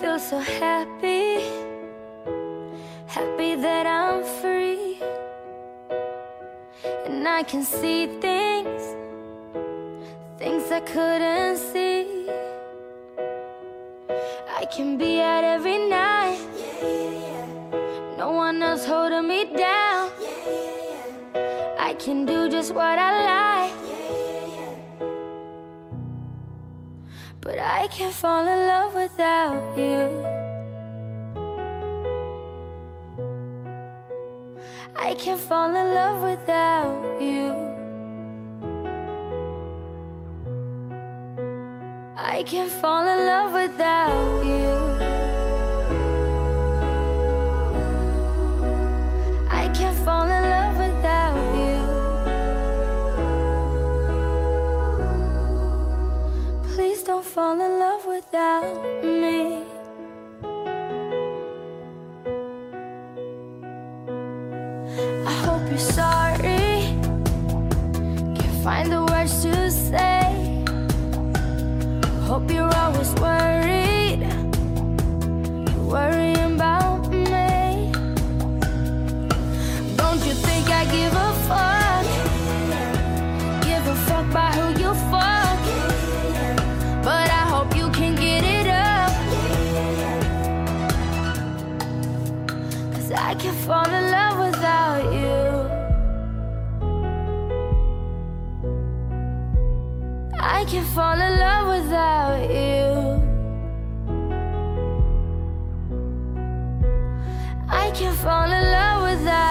so happy, happy that I'm free. And I can see things, things I couldn't see. I can be out every night, no one else holding me down. I can do just what I like. But I can't fall in love without you. I can't fall in love without you. I can't fall in love without you. Fall in love without me. I hope you're sorry. Can't find the words to say. Hope you're always worried. I can't fall in love without you. I can't fall in love without you. I can't fall in love without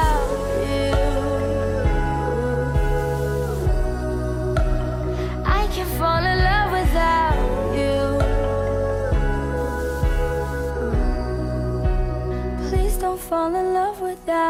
you.